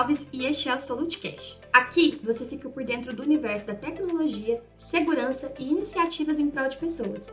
Alves e este é o SoluteCast. Aqui você fica por dentro do universo da tecnologia, segurança e iniciativas em prol de pessoas.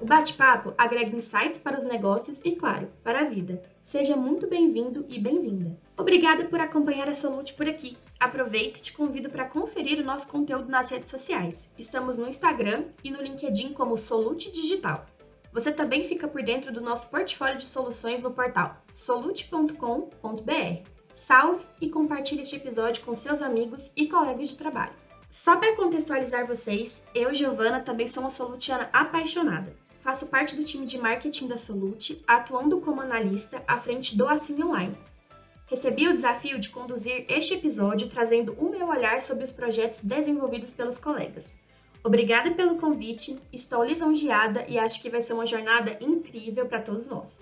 O bate-papo agrega insights para os negócios e, claro, para a vida. Seja muito bem-vindo e bem-vinda. Obrigada por acompanhar a Solute por aqui. Aproveito e te convido para conferir o nosso conteúdo nas redes sociais. Estamos no Instagram e no LinkedIn como Solute Digital. Você também fica por dentro do nosso portfólio de soluções no portal solute.com.br. Salve e compartilhe este episódio com seus amigos e colegas de trabalho. Só para contextualizar vocês, eu, Giovana, também sou uma solutiana apaixonada. Faço parte do time de marketing da Solute, atuando como analista à frente do Assim Online. Recebi o desafio de conduzir este episódio trazendo o meu olhar sobre os projetos desenvolvidos pelos colegas. Obrigada pelo convite, estou lisonjeada e acho que vai ser uma jornada incrível para todos nós.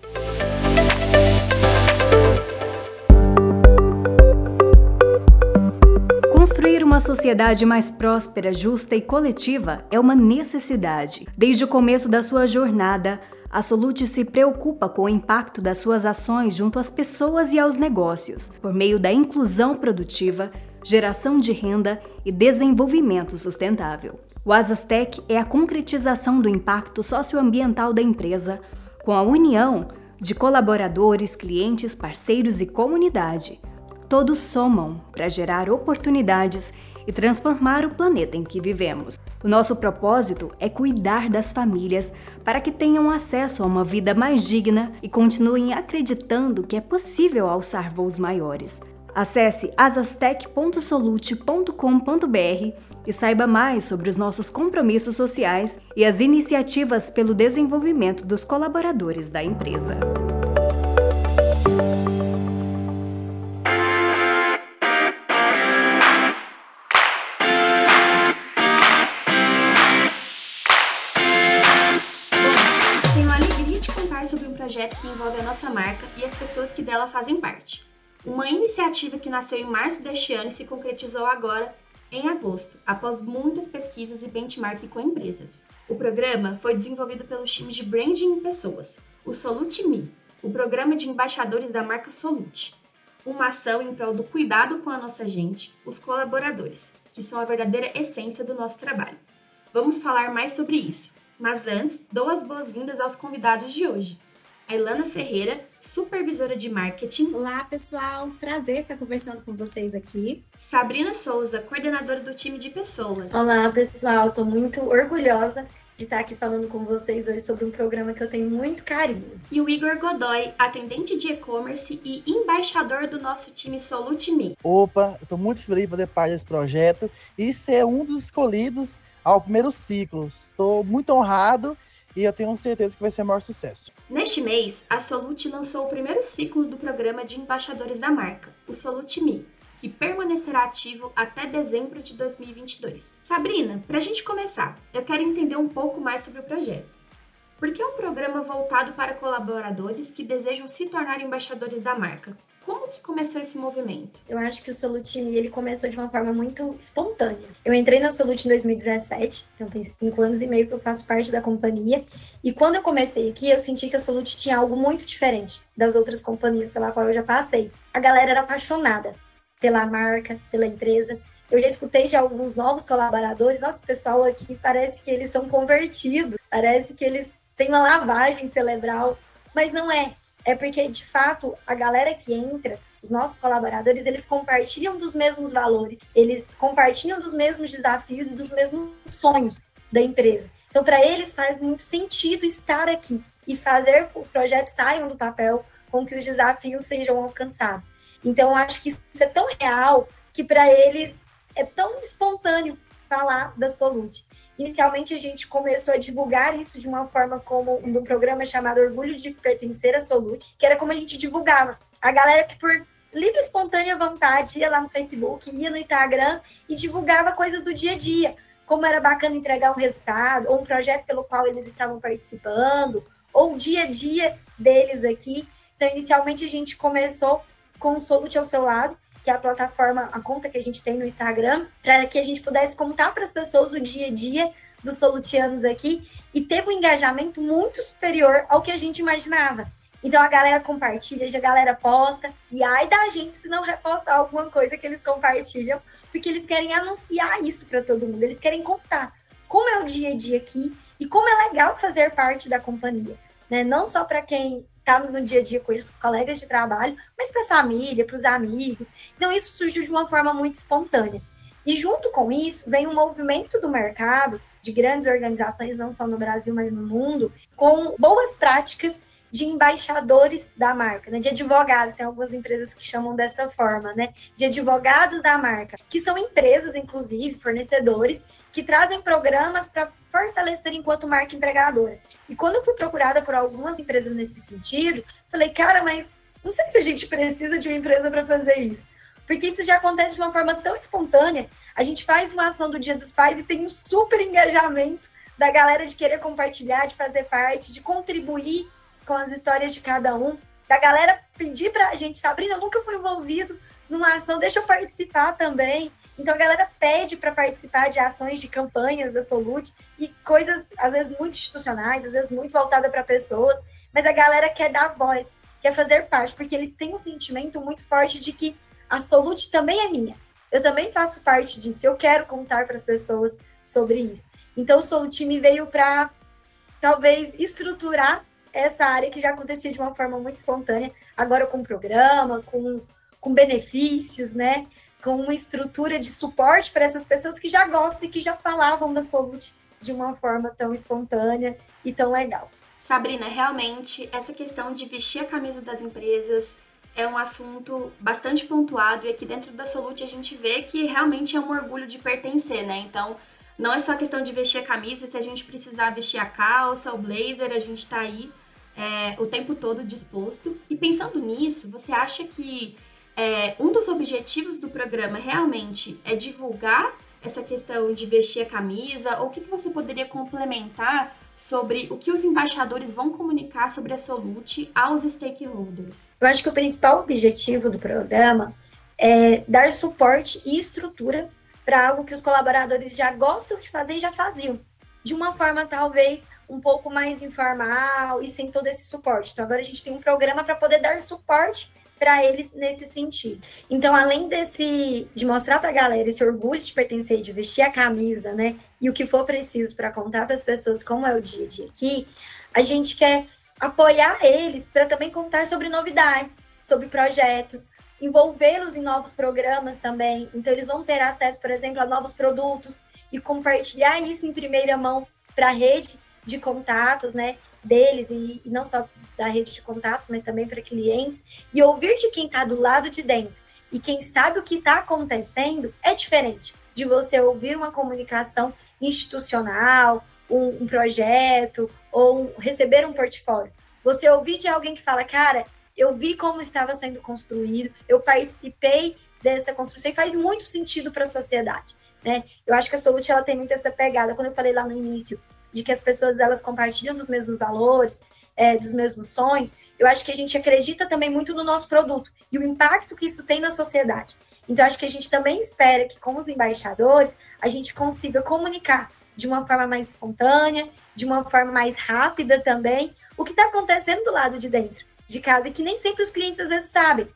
Uma sociedade mais próspera, justa e coletiva é uma necessidade. Desde o começo da sua jornada, a Solute se preocupa com o impacto das suas ações junto às pessoas e aos negócios, por meio da inclusão produtiva, geração de renda e desenvolvimento sustentável. O Asastec é a concretização do impacto socioambiental da empresa, com a união de colaboradores, clientes, parceiros e comunidade. Todos somam para gerar oportunidades e transformar o planeta em que vivemos. O nosso propósito é cuidar das famílias para que tenham acesso a uma vida mais digna e continuem acreditando que é possível alçar voos maiores. Acesse asastec.solute.com.br e saiba mais sobre os nossos compromissos sociais e as iniciativas pelo desenvolvimento dos colaboradores da empresa. Envolve a nossa marca e as pessoas que dela fazem parte. Uma iniciativa que nasceu em março deste ano e se concretizou agora, em agosto, após muitas pesquisas e benchmarking com empresas. O programa foi desenvolvido pelo time de Branding em Pessoas, o Solute Me, o programa de embaixadores da marca Solute. Uma ação em prol do cuidado com a nossa gente, os colaboradores, que são a verdadeira essência do nosso trabalho. Vamos falar mais sobre isso, mas antes, dou as boas-vindas aos convidados de hoje a Ilana Ferreira, supervisora de marketing. Olá, pessoal. Prazer estar conversando com vocês aqui. Sabrina Souza, coordenadora do time de pessoas. Olá, pessoal. Estou muito orgulhosa de estar aqui falando com vocês hoje sobre um programa que eu tenho muito carinho. E o Igor Godoy, atendente de e-commerce e embaixador do nosso time Solute Me. Opa, eu tô muito feliz de fazer parte desse projeto e ser um dos escolhidos ao primeiro ciclo. Estou muito honrado e eu tenho certeza que vai ser o maior sucesso. Neste mês, a Solute lançou o primeiro ciclo do programa de embaixadores da marca, o Solute Me, que permanecerá ativo até dezembro de 2022. Sabrina, para a gente começar, eu quero entender um pouco mais sobre o projeto. Por que é um programa voltado para colaboradores que desejam se tornar embaixadores da marca? Como que começou esse movimento? Eu acho que o Solutini ele começou de uma forma muito espontânea. Eu entrei na Solute em 2017, então tem cinco anos e meio que eu faço parte da companhia. E quando eu comecei aqui, eu senti que a Solute tinha algo muito diferente das outras companhias pela qual eu já passei. A galera era apaixonada pela marca, pela empresa. Eu já escutei de alguns novos colaboradores, nosso pessoal aqui parece que eles são convertidos, parece que eles têm uma lavagem cerebral, mas não é é porque, de fato, a galera que entra, os nossos colaboradores, eles compartilham dos mesmos valores, eles compartilham dos mesmos desafios e dos mesmos sonhos da empresa. Então, para eles faz muito sentido estar aqui e fazer que os projetos saiam do papel com que os desafios sejam alcançados. Então, acho que isso é tão real que para eles é tão espontâneo falar da Solute. Inicialmente, a gente começou a divulgar isso de uma forma como um programa chamado Orgulho de Pertencer à Solute, que era como a gente divulgava. A galera que, por livre espontânea vontade, ia lá no Facebook, ia no Instagram e divulgava coisas do dia a dia, como era bacana entregar um resultado, ou um projeto pelo qual eles estavam participando, ou o dia a dia deles aqui. Então, inicialmente, a gente começou com o Solute ao seu lado, que é a plataforma, a conta que a gente tem no Instagram, para que a gente pudesse contar para as pessoas o dia a dia dos solutianos aqui e teve um engajamento muito superior ao que a gente imaginava. Então a galera compartilha, a galera posta, e ai da gente se não repostar alguma coisa que eles compartilham, porque eles querem anunciar isso para todo mundo, eles querem contar como é o dia a dia aqui e como é legal fazer parte da companhia, né? Não só para quem está no dia a dia com eles, os colegas de trabalho, mas para a família, para os amigos. Então isso surgiu de uma forma muito espontânea. E junto com isso, vem um movimento do mercado de grandes organizações, não só no Brasil, mas no mundo, com boas práticas de embaixadores da marca, né? de advogados, tem algumas empresas que chamam desta forma, né? De advogados da marca, que são empresas, inclusive, fornecedores, que trazem programas para fortalecer enquanto marca empregadora. E quando eu fui procurada por algumas empresas nesse sentido, falei, cara, mas não sei se a gente precisa de uma empresa para fazer isso. Porque isso já acontece de uma forma tão espontânea. A gente faz uma ação do Dia dos Pais e tem um super engajamento da galera de querer compartilhar, de fazer parte, de contribuir com as histórias de cada um, da galera pedir para a gente, Sabrina, eu nunca fui envolvido numa ação, deixa eu participar também. Então a galera pede para participar de ações de campanhas da Solute e coisas às vezes muito institucionais, às vezes muito voltada para pessoas, mas a galera quer dar voz, quer fazer parte, porque eles têm um sentimento muito forte de que a Solute também é minha. Eu também faço parte disso. Eu quero contar para as pessoas sobre isso. Então, o Solute me veio para talvez estruturar essa área que já acontecia de uma forma muito espontânea, agora com programa, com, com benefícios, né? Com uma estrutura de suporte para essas pessoas que já gostam e que já falavam da Solute de uma forma tão espontânea e tão legal. Sabrina, realmente, essa questão de vestir a camisa das empresas, é um assunto bastante pontuado e aqui dentro da Solute a gente vê que realmente é um orgulho de pertencer, né? Então, não é só questão de vestir a camisa, se a gente precisar vestir a calça, o blazer, a gente tá aí é, o tempo todo disposto. E pensando nisso, você acha que é, um dos objetivos do programa realmente é divulgar essa questão de vestir a camisa? Ou o que, que você poderia complementar sobre o que os embaixadores vão comunicar sobre a Solute aos stakeholders? Eu acho que o principal objetivo do programa é dar suporte e estrutura para algo que os colaboradores já gostam de fazer e já faziam, de uma forma talvez um pouco mais informal e sem todo esse suporte. Então agora a gente tem um programa para poder dar suporte para eles nesse sentido. Então, além desse de mostrar para a galera esse orgulho de pertencer, de vestir a camisa, né, e o que for preciso para contar para as pessoas como é o dia a dia aqui, a gente quer apoiar eles para também contar sobre novidades, sobre projetos, envolvê-los em novos programas também. Então, eles vão ter acesso, por exemplo, a novos produtos e compartilhar isso em primeira mão para a rede de contatos, né? deles e, e não só da rede de contatos, mas também para clientes e ouvir de quem está do lado de dentro e quem sabe o que está acontecendo é diferente de você ouvir uma comunicação institucional, um, um projeto ou um, receber um portfólio. Você ouvir de alguém que fala, cara, eu vi como estava sendo construído, eu participei dessa construção e faz muito sentido para a sociedade. Né? Eu acho que a Solute ela tem muito essa pegada. Quando eu falei lá no início de que as pessoas elas compartilham dos mesmos valores, é, dos mesmos sonhos, eu acho que a gente acredita também muito no nosso produto e o impacto que isso tem na sociedade. Então, acho que a gente também espera que, com os embaixadores, a gente consiga comunicar de uma forma mais espontânea, de uma forma mais rápida também, o que está acontecendo do lado de dentro de casa e que nem sempre os clientes às vezes sabem.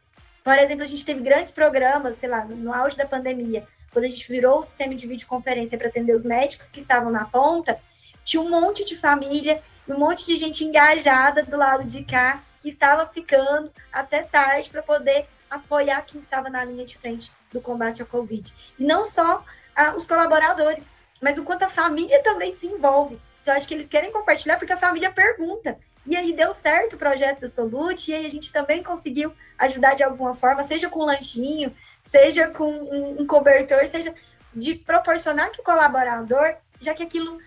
Por exemplo, a gente teve grandes programas, sei lá, no auge da pandemia, quando a gente virou o sistema de videoconferência para atender os médicos que estavam na ponta, tinha um monte de família, um monte de gente engajada do lado de cá, que estava ficando até tarde para poder apoiar quem estava na linha de frente do combate à Covid. E não só ah, os colaboradores, mas o quanto a família também se envolve. Então, acho que eles querem compartilhar porque a família pergunta. E aí deu certo o projeto da Solute, e aí a gente também conseguiu ajudar de alguma forma, seja com um lanchinho, seja com um, um cobertor, seja de proporcionar que o colaborador, já que aquilo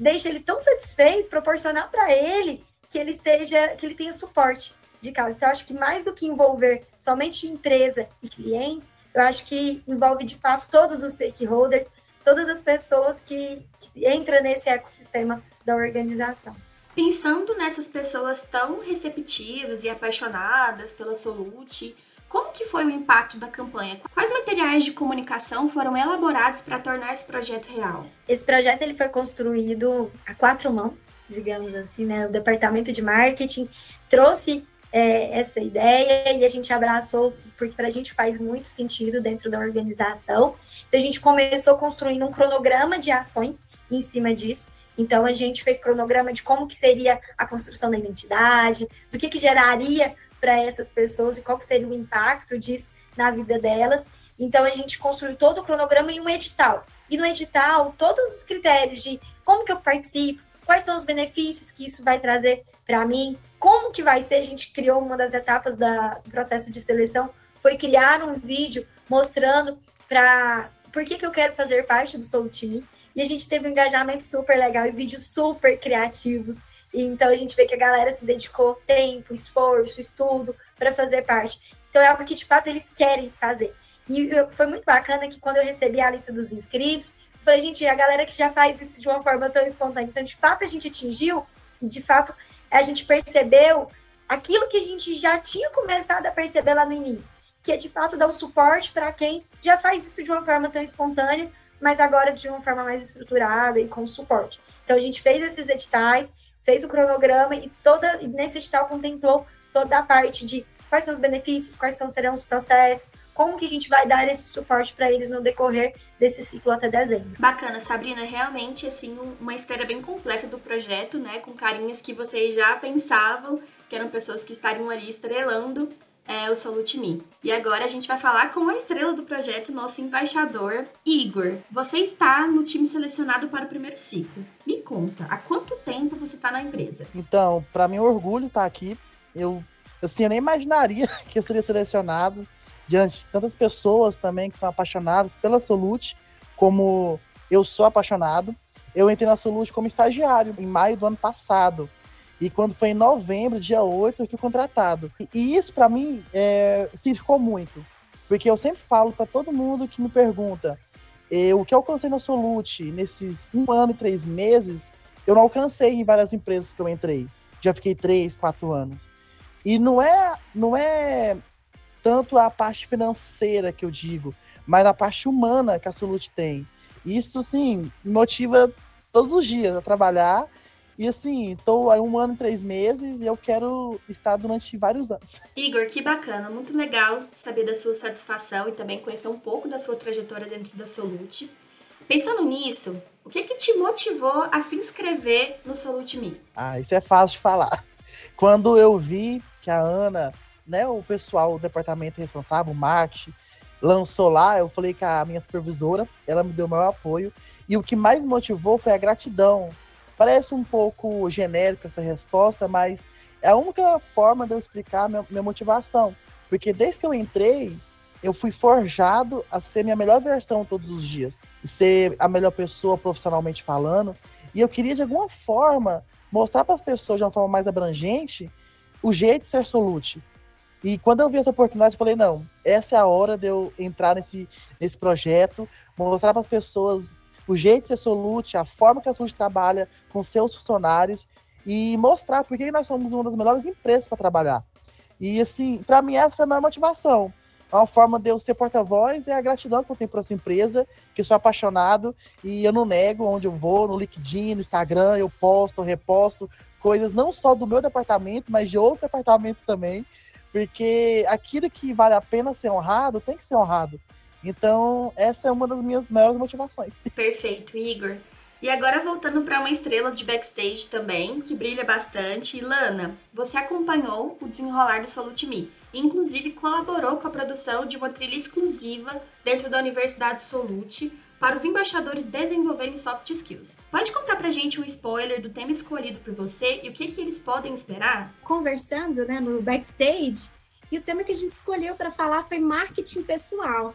deixa ele tão satisfeito, proporcionar para ele que ele esteja, que ele tenha suporte de casa. Então, acho que mais do que envolver somente empresa e clientes, eu acho que envolve de fato todos os stakeholders, todas as pessoas que, que entram nesse ecossistema da organização. Pensando nessas pessoas tão receptivas e apaixonadas pela Solute, como que foi o impacto da campanha? Quais materiais de comunicação foram elaborados para tornar esse projeto real? Esse projeto ele foi construído a quatro mãos, digamos assim, né? O departamento de marketing trouxe é, essa ideia e a gente abraçou, porque para a gente faz muito sentido dentro da organização. Então, a gente começou construindo um cronograma de ações em cima disso. Então, a gente fez cronograma de como que seria a construção da identidade, do que, que geraria para essas pessoas e qual seria o impacto disso na vida delas. Então, a gente construiu todo o cronograma em um edital. E no edital, todos os critérios de como que eu participo, quais são os benefícios que isso vai trazer para mim, como que vai ser, a gente criou uma das etapas da, do processo de seleção, foi criar um vídeo mostrando para por que, que eu quero fazer parte do Soul Team. E a gente teve um engajamento super legal e vídeos super criativos. Então a gente vê que a galera se dedicou tempo, esforço, estudo para fazer parte. Então é algo que de fato eles querem fazer. E foi muito bacana que quando eu recebi a lista dos inscritos, falei, gente, a galera que já faz isso de uma forma tão espontânea. Então, de fato, a gente atingiu, de fato, a gente percebeu aquilo que a gente já tinha começado a perceber lá no início, que é de fato dar o suporte para quem já faz isso de uma forma tão espontânea, mas agora de uma forma mais estruturada e com suporte. Então a gente fez esses editais, fez o cronograma e toda nesse edital contemplou toda a parte de quais são os benefícios, quais são, serão os processos, como que a gente vai dar esse suporte para eles no decorrer desse ciclo até dezembro. Bacana, Sabrina, realmente assim uma esteira bem completa do projeto, né, com carinhas que vocês já pensavam que eram pessoas que estariam ali estrelando é, o Salute Me. E agora a gente vai falar com a estrela do projeto, nosso embaixador, Igor. Você está no time selecionado para o primeiro ciclo. Me conta, há quanto tempo você está na empresa? Então, para mim é orgulho estar aqui. Eu, assim, eu nem imaginaria que eu seria selecionado diante de tantas pessoas também que são apaixonadas pela Solute, como eu sou apaixonado. Eu entrei na Solute como estagiário em maio do ano passado. E quando foi em novembro, dia 8, eu fui contratado. E isso, para mim, é, significou muito. Porque eu sempre falo para todo mundo que me pergunta o que eu alcancei na Solute nesses um ano e três meses, eu não alcancei em várias empresas que eu entrei. Já fiquei três, quatro anos. E não é, não é tanto a parte financeira que eu digo, mas a parte humana que a Solute tem. Isso, sim, motiva todos os dias a trabalhar. E assim, estou há um ano e três meses e eu quero estar durante vários anos. Igor, que bacana, muito legal saber da sua satisfação e também conhecer um pouco da sua trajetória dentro da Solute. Pensando nisso, o que que te motivou a se inscrever no Solute Me? Ah, isso é fácil de falar. Quando eu vi que a Ana né, o pessoal, o departamento responsável, o marketing, lançou lá, eu falei com a minha supervisora, ela me deu o maior apoio, e o que mais motivou foi a gratidão. Parece um pouco genérico essa resposta, mas é a única forma de eu explicar minha, minha motivação. Porque desde que eu entrei, eu fui forjado a ser minha melhor versão todos os dias, ser a melhor pessoa profissionalmente falando, e eu queria de alguma forma mostrar para as pessoas de uma forma mais abrangente o jeito de ser Solute, e quando eu vi essa oportunidade, eu falei, não, essa é a hora de eu entrar nesse, nesse projeto, mostrar para as pessoas o jeito de ser Solute, a forma que a Solute trabalha com seus funcionários e mostrar por que nós somos uma das melhores empresas para trabalhar. E assim, para mim essa foi a maior motivação. É uma forma de eu ser porta-voz é a gratidão que eu tenho por essa empresa, que eu sou apaixonado e eu não nego onde eu vou, no LinkedIn, no Instagram, eu posto, eu reposto coisas não só do meu departamento, mas de outros departamentos também. Porque aquilo que vale a pena ser honrado tem que ser honrado. Então, essa é uma das minhas maiores motivações. Perfeito, Igor. E agora voltando para uma estrela de backstage também, que brilha bastante. Ilana, você acompanhou o desenrolar do Salute Me, inclusive colaborou com a produção de uma trilha exclusiva dentro da Universidade Solute para os embaixadores desenvolverem soft skills. Pode contar pra gente um spoiler do tema escolhido por você e o que, que eles podem esperar? Conversando né, no backstage, e o tema que a gente escolheu para falar foi marketing pessoal.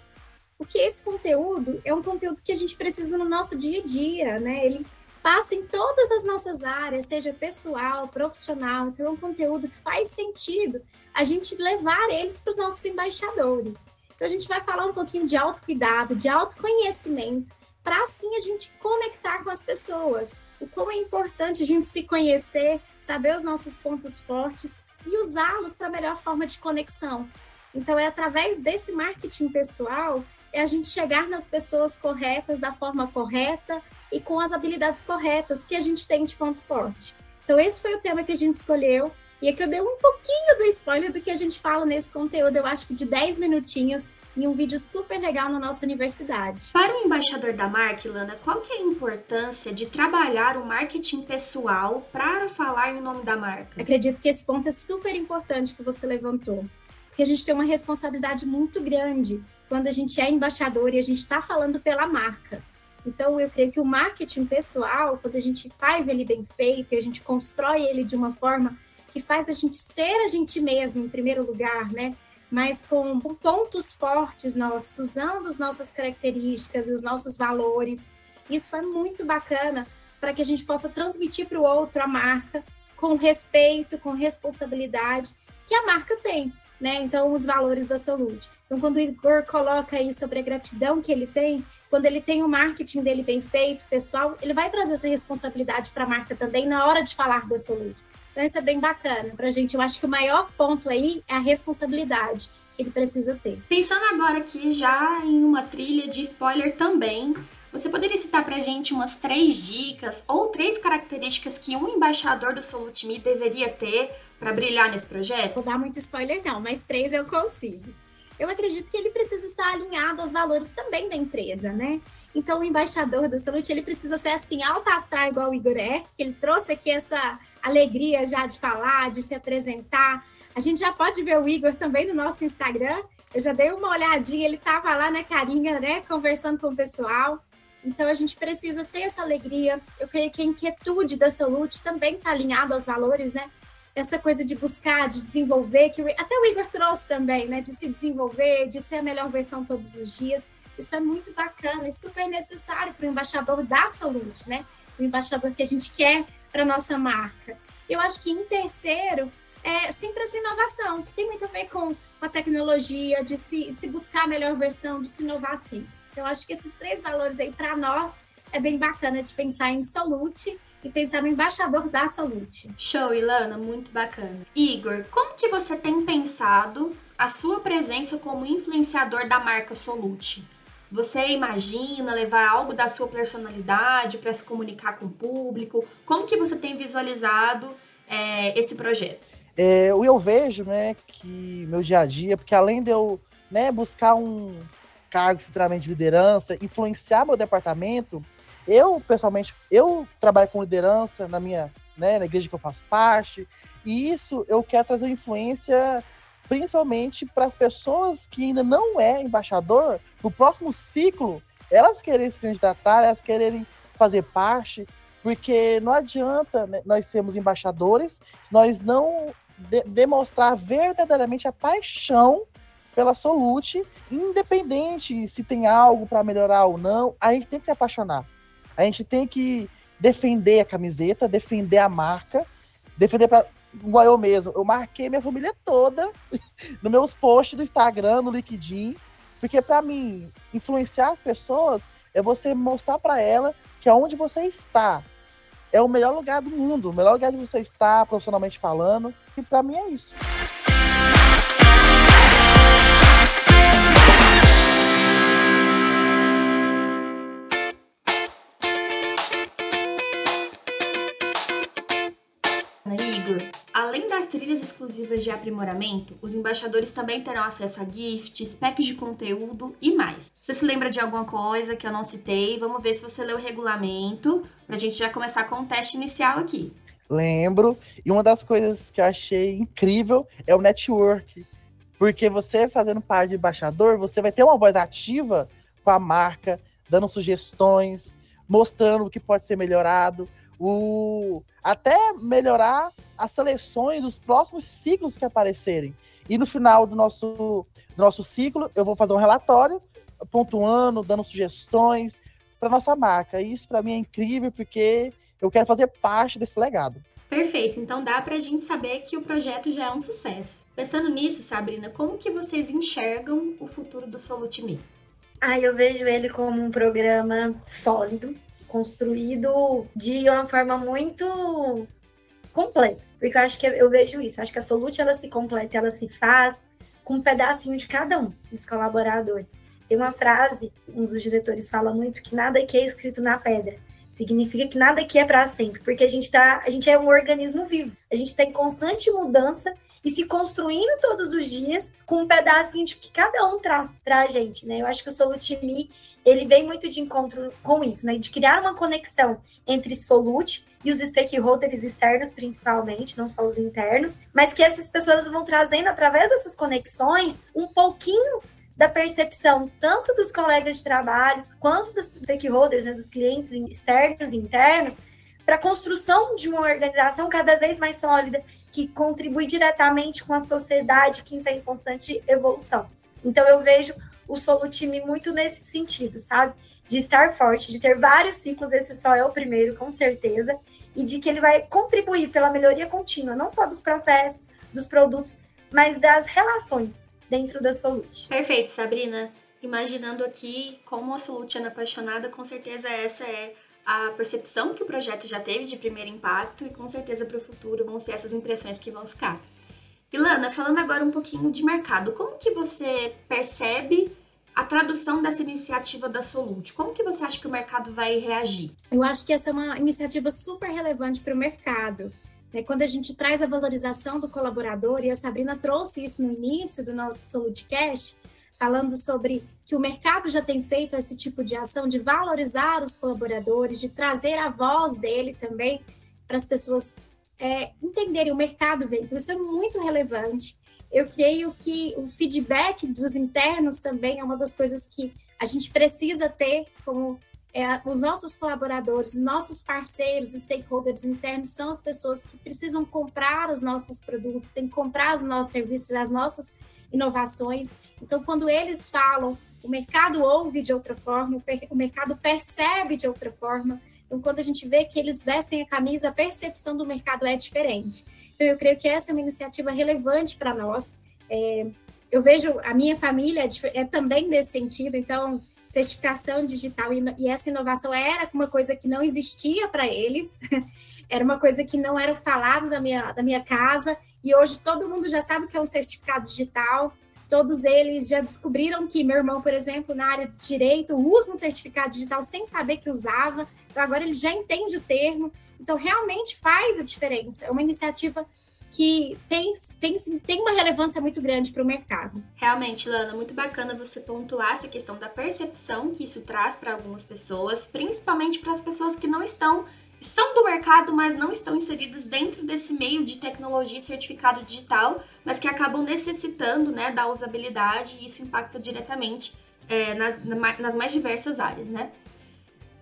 Porque esse conteúdo é um conteúdo que a gente precisa no nosso dia a dia, né? Ele passa em todas as nossas áreas, seja pessoal, profissional, então é um conteúdo que faz sentido a gente levar eles para os nossos embaixadores. Então, a gente vai falar um pouquinho de autocuidado, de autoconhecimento, para assim a gente conectar com as pessoas. O quão é importante a gente se conhecer, saber os nossos pontos fortes e usá-los para a melhor forma de conexão. Então, é através desse marketing pessoal é a gente chegar nas pessoas corretas, da forma correta e com as habilidades corretas que a gente tem de ponto forte. Então, esse foi o tema que a gente escolheu E aqui eu dei um pouquinho do spoiler do que a gente fala nesse conteúdo, eu acho que de 10 minutinhos, em um vídeo super legal na nossa universidade. Para o embaixador da marca, Ilana, qual que é a importância de trabalhar o marketing pessoal para falar em nome da marca? Acredito que esse ponto é super importante que você levantou, porque a gente tem uma responsabilidade muito grande quando a gente é embaixador e a gente está falando pela marca. Então, eu creio que o marketing pessoal, quando a gente faz ele bem feito e a gente constrói ele de uma forma que faz a gente ser a gente mesmo, em primeiro lugar, né? Mas com, com pontos fortes nossos, usando as nossas características e os nossos valores. Isso é muito bacana para que a gente possa transmitir para o outro a marca com respeito, com responsabilidade que a marca tem, né? Então, os valores da saúde. Então, quando o Igor coloca aí sobre a gratidão que ele tem, quando ele tem o marketing dele bem feito, pessoal, ele vai trazer essa responsabilidade para a marca também na hora de falar da saúde. Então, isso é bem bacana para a gente. Eu acho que o maior ponto aí é a responsabilidade que ele precisa ter. Pensando agora aqui já em uma trilha de spoiler também, você poderia citar para a gente umas três dicas ou três características que um embaixador do Solutimi deveria ter para brilhar nesse projeto? Vou dar muito spoiler não, mas três eu consigo eu acredito que ele precisa estar alinhado aos valores também da empresa, né? Então, o embaixador da saúde, ele precisa ser assim, alto astral igual o Igor é, ele trouxe aqui essa alegria já de falar, de se apresentar. A gente já pode ver o Igor também no nosso Instagram. Eu já dei uma olhadinha, ele estava lá na carinha, né, conversando com o pessoal. Então, a gente precisa ter essa alegria. Eu creio que a inquietude da Solute também está alinhada aos valores, né? essa coisa de buscar, de desenvolver, que até o Igor trouxe também, né? De se desenvolver, de ser a melhor versão todos os dias. Isso é muito bacana e super necessário para o embaixador da saúde, né? O embaixador que a gente quer para nossa marca. Eu acho que em terceiro é sempre essa inovação, que tem muito a ver com a tecnologia, de se, de se buscar a melhor versão, de se inovar sempre. Então, eu acho que esses três valores aí, para nós, é bem bacana de pensar em Solute e pensar no embaixador da saúde. Show, Ilana, muito bacana. Igor, como que você tem pensado a sua presença como influenciador da marca Solute? Você imagina levar algo da sua personalidade para se comunicar com o público? Como que você tem visualizado é, esse projeto? É, eu vejo, né, que meu dia a dia, porque além de eu né, buscar um cargo futuramente de liderança, influenciar meu departamento, eu, pessoalmente, eu trabalho com liderança na minha, né, na igreja que eu faço parte, e isso eu quero trazer influência principalmente para as pessoas que ainda não é embaixador, no próximo ciclo, elas querem se candidatar, elas querem fazer parte, porque não adianta né, nós sermos embaixadores se nós não de demonstrar verdadeiramente a paixão pela Solute, independente se tem algo para melhorar ou não, a gente tem que se apaixonar. A gente tem que defender a camiseta, defender a marca, defender para igual eu mesmo. Eu marquei minha família toda nos meus posts do Instagram, no LinkedIn, porque para mim influenciar as pessoas é você mostrar para ela que aonde você está é o melhor lugar do mundo, o melhor lugar de você estar profissionalmente falando. E para mim é isso. Trilhas exclusivas de aprimoramento, os embaixadores também terão acesso a gifts, packs de conteúdo e mais. Você se lembra de alguma coisa que eu não citei? Vamos ver se você leu o regulamento, pra gente já começar com o teste inicial aqui. Lembro, e uma das coisas que eu achei incrível é o network. Porque você fazendo parte de embaixador, você vai ter uma voz ativa com a marca, dando sugestões, mostrando o que pode ser melhorado, o até melhorar as seleções dos próximos ciclos que aparecerem. E no final do nosso, do nosso ciclo, eu vou fazer um relatório, pontuando, dando sugestões para nossa marca. E isso para mim é incrível porque eu quero fazer parte desse legado. Perfeito, então dá para a gente saber que o projeto já é um sucesso. Pensando nisso, Sabrina, como que vocês enxergam o futuro do Solutimi? Ah, eu vejo ele como um programa sólido, construído de uma forma muito completa. Porque eu acho que eu vejo isso. Eu acho que a Solute ela se completa, ela se faz com um pedacinho de cada um dos colaboradores. Tem uma frase, um dos diretores fala muito, que nada aqui é escrito na pedra. Significa que nada aqui é para sempre, porque a gente tá, a gente é um organismo vivo. A gente está em constante mudança e se construindo todos os dias com um pedacinho de que cada um traz para a gente, né? Eu acho que o Solutimi ele vem muito de encontro com isso, né? De criar uma conexão entre Solute e os stakeholders externos, principalmente, não só os internos, mas que essas pessoas vão trazendo através dessas conexões um pouquinho da percepção tanto dos colegas de trabalho quanto dos stakeholders, né, dos clientes externos e internos, para a construção de uma organização cada vez mais sólida que contribui diretamente com a sociedade que está em constante evolução. Então eu vejo o Solutime muito nesse sentido, sabe? De estar forte, de ter vários ciclos, esse só é o primeiro, com certeza, e de que ele vai contribuir pela melhoria contínua, não só dos processos, dos produtos, mas das relações dentro da Solute. Perfeito, Sabrina. Imaginando aqui como a Solute é apaixonada, com certeza essa é a percepção que o projeto já teve de primeiro impacto e com certeza para o futuro vão ser essas impressões que vão ficar. Ilana, falando agora um pouquinho de mercado, como que você percebe a tradução dessa iniciativa da Solute? Como que você acha que o mercado vai reagir? Eu acho que essa é uma iniciativa super relevante para o mercado. Né? Quando a gente traz a valorização do colaborador, e a Sabrina trouxe isso no início do nosso Solute Cash, falando sobre que o mercado já tem feito esse tipo de ação de valorizar os colaboradores, de trazer a voz dele também para as pessoas é, entenderem o mercado ver. Então, isso é muito relevante. Eu creio que o feedback dos internos também é uma das coisas que a gente precisa ter como é, os nossos colaboradores, nossos parceiros, stakeholders internos são as pessoas que precisam comprar os nossos produtos, tem que comprar os nossos serviços, as nossas inovações. Então, quando eles falam, o mercado ouve de outra forma, o mercado percebe de outra forma. Então, quando a gente vê que eles vestem a camisa, a percepção do mercado é diferente. Então, eu creio que essa é uma iniciativa relevante para nós. É, eu vejo a minha família é, é também nesse sentido, então, certificação digital e, e essa inovação era uma coisa que não existia para eles, era uma coisa que não era falado da minha, da minha casa, e hoje todo mundo já sabe o que é um certificado digital, todos eles já descobriram que meu irmão, por exemplo, na área de direito, usa um certificado digital sem saber que usava, então agora ele já entende o termo, então realmente faz a diferença. É uma iniciativa que tem, tem, tem uma relevância muito grande para o mercado. Realmente, Lana, muito bacana você pontuar essa questão da percepção que isso traz para algumas pessoas, principalmente para as pessoas que não estão são do mercado, mas não estão inseridas dentro desse meio de tecnologia e certificado digital, mas que acabam necessitando né, da usabilidade e isso impacta diretamente é, nas, nas mais diversas áreas, né?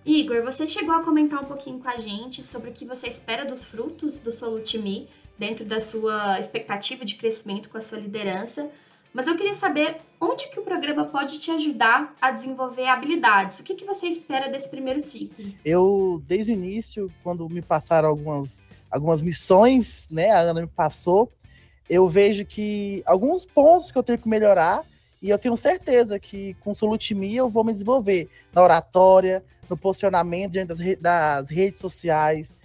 Igor, você chegou a comentar um pouquinho com a gente sobre o que você espera dos frutos do Solutimi dentro da sua expectativa de crescimento com a sua liderança, mas eu queria saber onde que o programa pode te ajudar a desenvolver habilidades. O que, que você espera desse primeiro ciclo? Eu, desde o início, quando me passaram algumas, algumas missões, né, a Ana me passou, eu vejo que alguns pontos que eu tenho que melhorar, e eu tenho certeza que com Solutimia eu vou me desenvolver na oratória, no posicionamento diante das, re das redes sociais,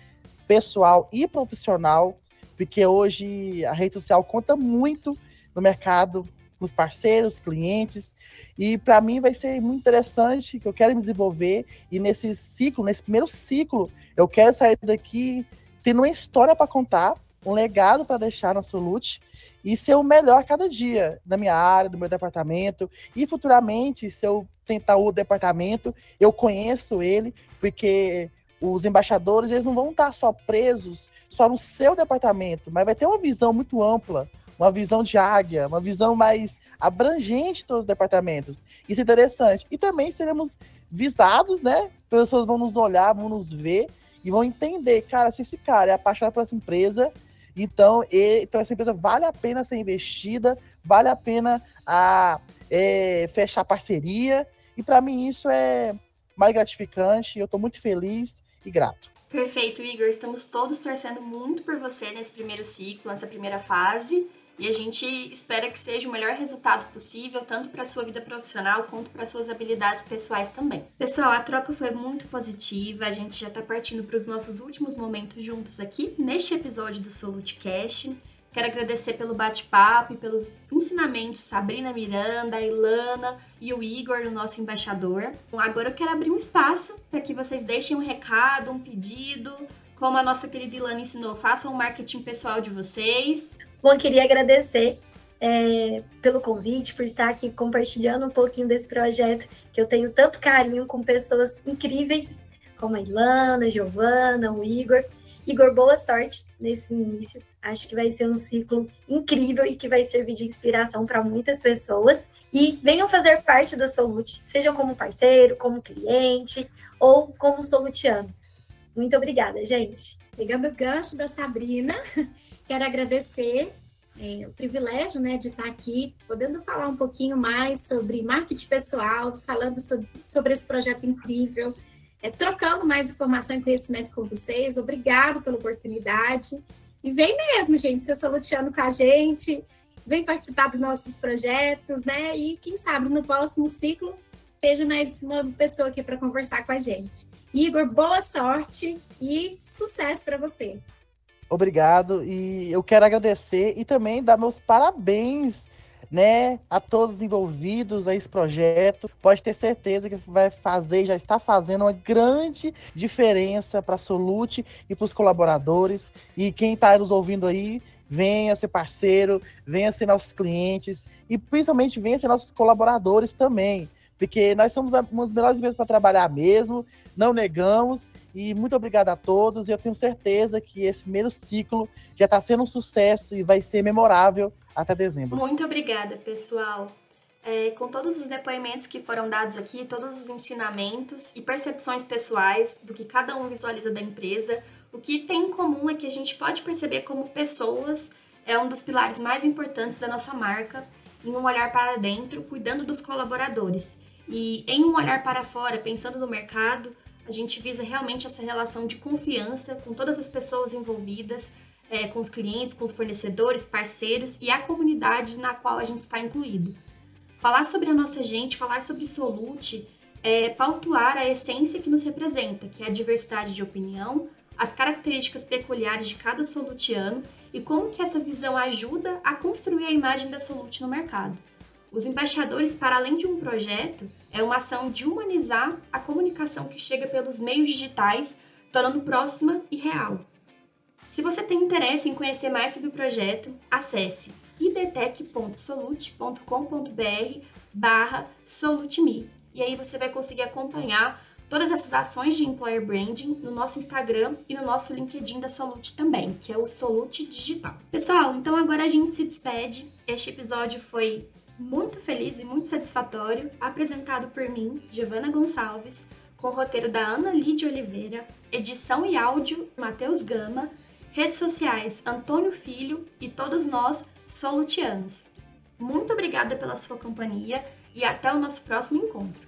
pessoal e profissional, porque hoje a rede social conta muito no mercado os parceiros, clientes, e para mim vai ser muito interessante que eu quero me desenvolver. E nesse ciclo, nesse primeiro ciclo, eu quero sair daqui tendo uma história para contar, um legado para deixar na Solute e ser o melhor cada dia da minha área, do meu departamento. E futuramente, se eu tentar o departamento, eu conheço ele, porque os embaixadores eles não vão estar só presos só no seu departamento, mas vai ter uma visão muito ampla, uma visão de águia, uma visão mais abrangente de todos os departamentos. Isso é interessante. E também seremos visados, né? Pessoas vão nos olhar, vão nos ver e vão entender, cara, se esse cara é apaixonado por essa empresa, então, e, então essa empresa vale a pena ser investida, vale a pena a, é, fechar parceria. E para mim isso é mais gratificante. Eu estou muito feliz e grato. Perfeito, Igor. Estamos todos torcendo muito por você nesse primeiro ciclo, nessa primeira fase. E a gente espera que seja o melhor resultado possível, tanto para sua vida profissional quanto para suas habilidades pessoais também. Pessoal, a troca foi muito positiva, a gente já está partindo para os nossos últimos momentos juntos aqui neste episódio do Solute Cash. Quero agradecer pelo bate-papo e pelos ensinamentos Sabrina Miranda, a Ilana e o Igor, o nosso embaixador. Bom, agora eu quero abrir um espaço para que vocês deixem um recado, um pedido. Como a nossa querida Ilana ensinou, façam o marketing pessoal de vocês. Bom, queria agradecer é, pelo convite, por estar aqui compartilhando um pouquinho desse projeto que eu tenho tanto carinho com pessoas incríveis como a Ilana, a Giovana, o Igor. Igor, boa sorte nesse início. Acho que vai ser um ciclo incrível e que vai servir de inspiração para muitas pessoas. E venham fazer parte da Solute, sejam como parceiro, como cliente ou como solutiano. Muito obrigada, gente. Pegando o gancho da Sabrina, quero agradecer é, o privilégio né, de estar aqui, podendo falar um pouquinho mais sobre marketing pessoal, falando sobre, sobre esse projeto incrível é, trocando mais informação e conhecimento com vocês. Obrigado pela oportunidade. E vem mesmo, gente, ser solucionando com a gente, vem participar dos nossos projetos, né? E quem sabe no próximo ciclo esteja mais uma pessoa aqui para conversar com a gente. Igor, boa sorte e sucesso para você. Obrigado e eu quero agradecer e também dar meus parabéns né, a todos os envolvidos a esse projeto. Pode ter certeza que vai fazer, já está fazendo uma grande diferença para a Solute e para os colaboradores. E quem está nos ouvindo aí, venha ser parceiro, venha ser nossos clientes e principalmente venha ser nossos colaboradores também. Porque nós somos uma das melhores vezes para trabalhar mesmo, não negamos. E muito obrigado a todos. Eu tenho certeza que esse primeiro ciclo já está sendo um sucesso e vai ser memorável até dezembro. Muito obrigada, pessoal. É, com todos os depoimentos que foram dados aqui, todos os ensinamentos e percepções pessoais do que cada um visualiza da empresa, o que tem em comum é que a gente pode perceber como pessoas é um dos pilares mais importantes da nossa marca, em um olhar para dentro, cuidando dos colaboradores. E em um olhar para fora, pensando no mercado, a gente visa realmente essa relação de confiança com todas as pessoas envolvidas, é, com os clientes, com os fornecedores, parceiros e a comunidade na qual a gente está incluído. Falar sobre a nossa gente, falar sobre Solute, é pautuar a essência que nos representa, que é a diversidade de opinião, as características peculiares de cada solutiano e como que essa visão ajuda a construir a imagem da Solute no mercado. Os embaixadores, para além de um projeto, é uma ação de humanizar a comunicação que chega pelos meios digitais, tornando próxima e real. Se você tem interesse em conhecer mais sobre o projeto, acesse idtech.solute.com.br barra soluteme e aí você vai conseguir acompanhar todas essas ações de employer branding no nosso Instagram e no nosso LinkedIn da Solute também, que é o Solute Digital. Pessoal, então agora a gente se despede. Este episódio foi muito feliz e muito satisfatório, apresentado por mim, Giovana Gonçalves, com roteiro da Ana Lídia Oliveira, edição e áudio Matheus Gama, redes sociais Antônio Filho e todos nós solutianos. Muito obrigada pela sua companhia e até o nosso próximo encontro.